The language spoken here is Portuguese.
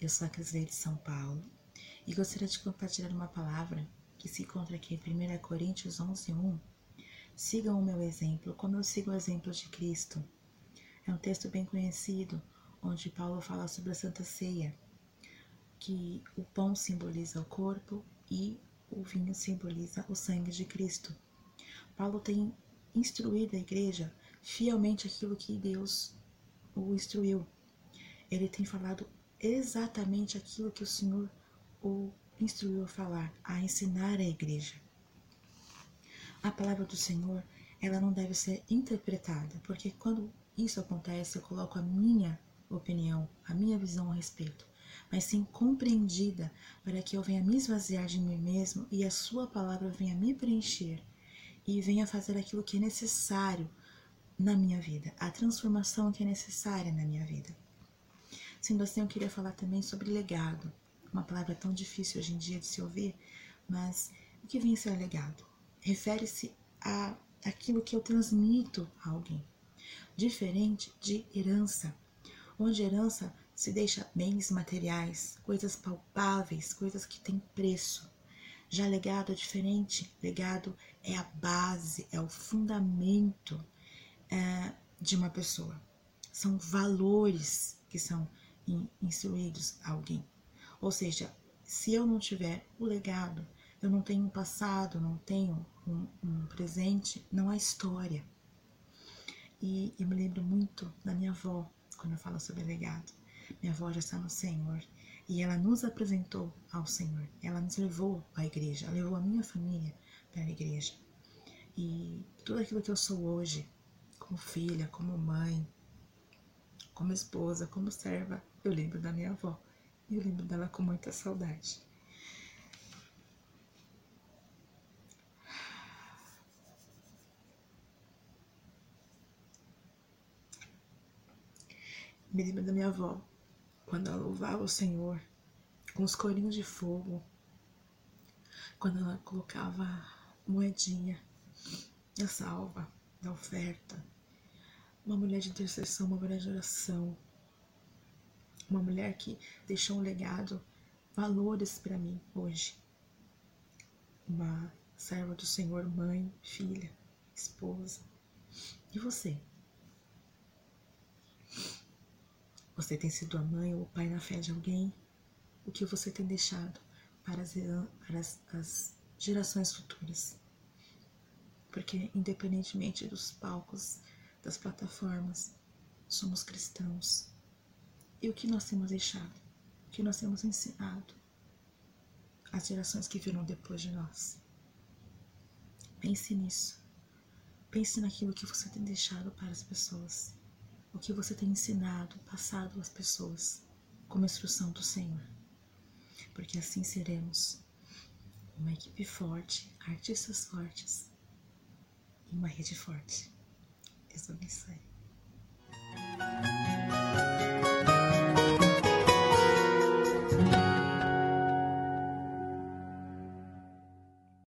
Eu sou a Crisleide São Paulo e gostaria de compartilhar uma palavra que se encontra aqui em 1 Coríntios 11, 1. Sigam o meu exemplo, como eu sigo o exemplo de Cristo. É um texto bem conhecido, onde Paulo fala sobre a Santa Ceia, que o pão simboliza o corpo e o vinho simboliza o sangue de Cristo. Paulo tem instruído a igreja fielmente aquilo que Deus o instruiu. Ele tem falado exatamente aquilo que o Senhor o instruiu a falar, a ensinar a igreja. A palavra do Senhor, ela não deve ser interpretada, porque quando isso acontece, eu coloco a minha opinião, a minha visão a respeito, mas sim compreendida para que eu venha me esvaziar de mim mesmo e a sua palavra venha me preencher e venha fazer aquilo que é necessário na minha vida, a transformação que é necessária na minha vida. Sendo assim, eu queria falar também sobre legado. Uma palavra tão difícil hoje em dia de se ouvir, mas o que vem a ser legado? Refere-se a aquilo que eu transmito a alguém. Diferente de herança, onde herança se deixa bens materiais, coisas palpáveis, coisas que têm preço. Já legado é diferente. Legado é a base, é o fundamento é, de uma pessoa. São valores que são instruídos a alguém. Ou seja, se eu não tiver o legado, eu não tenho um passado, não tenho um, um presente, não há história. E eu me lembro muito da minha avó, quando eu falo sobre legado. Minha avó já está no Senhor e ela nos apresentou ao Senhor. Ela nos levou à igreja, levou a minha família para a igreja. E tudo aquilo que eu sou hoje, como filha, como mãe, como esposa, como serva, eu lembro da minha avó. E eu lembro dela com muita saudade. Me lembro da minha avó, quando ela louvava o Senhor com os corinhos de fogo, quando ela colocava moedinha da salva, da oferta, uma mulher de intercessão, uma mulher de oração, uma mulher que deixou um legado, valores para mim hoje. Uma serva do Senhor, mãe, filha, esposa. E você? Você tem sido a mãe ou o pai na fé de alguém? O que você tem deixado para as, para as, as gerações futuras? Porque, independentemente dos palcos, das plataformas, somos cristãos e o que nós temos deixado? O que nós temos ensinado às gerações que virão depois de nós? Pense nisso. Pense naquilo que você tem deixado para as pessoas. O que você tem ensinado, passado às pessoas, como instrução do Senhor. Porque assim seremos uma equipe forte, artistas fortes e uma rede forte. is what we say.